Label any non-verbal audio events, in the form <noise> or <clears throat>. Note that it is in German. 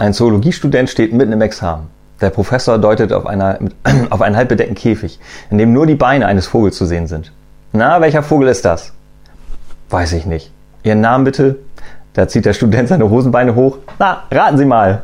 Ein Zoologiestudent steht mitten im Examen. Der Professor deutet auf, einer, <clears throat> auf einen halbbedeckten Käfig, in dem nur die Beine eines Vogels zu sehen sind. Na, welcher Vogel ist das? Weiß ich nicht. Ihren Namen bitte? Da zieht der Student seine Hosenbeine hoch. Na, raten Sie mal.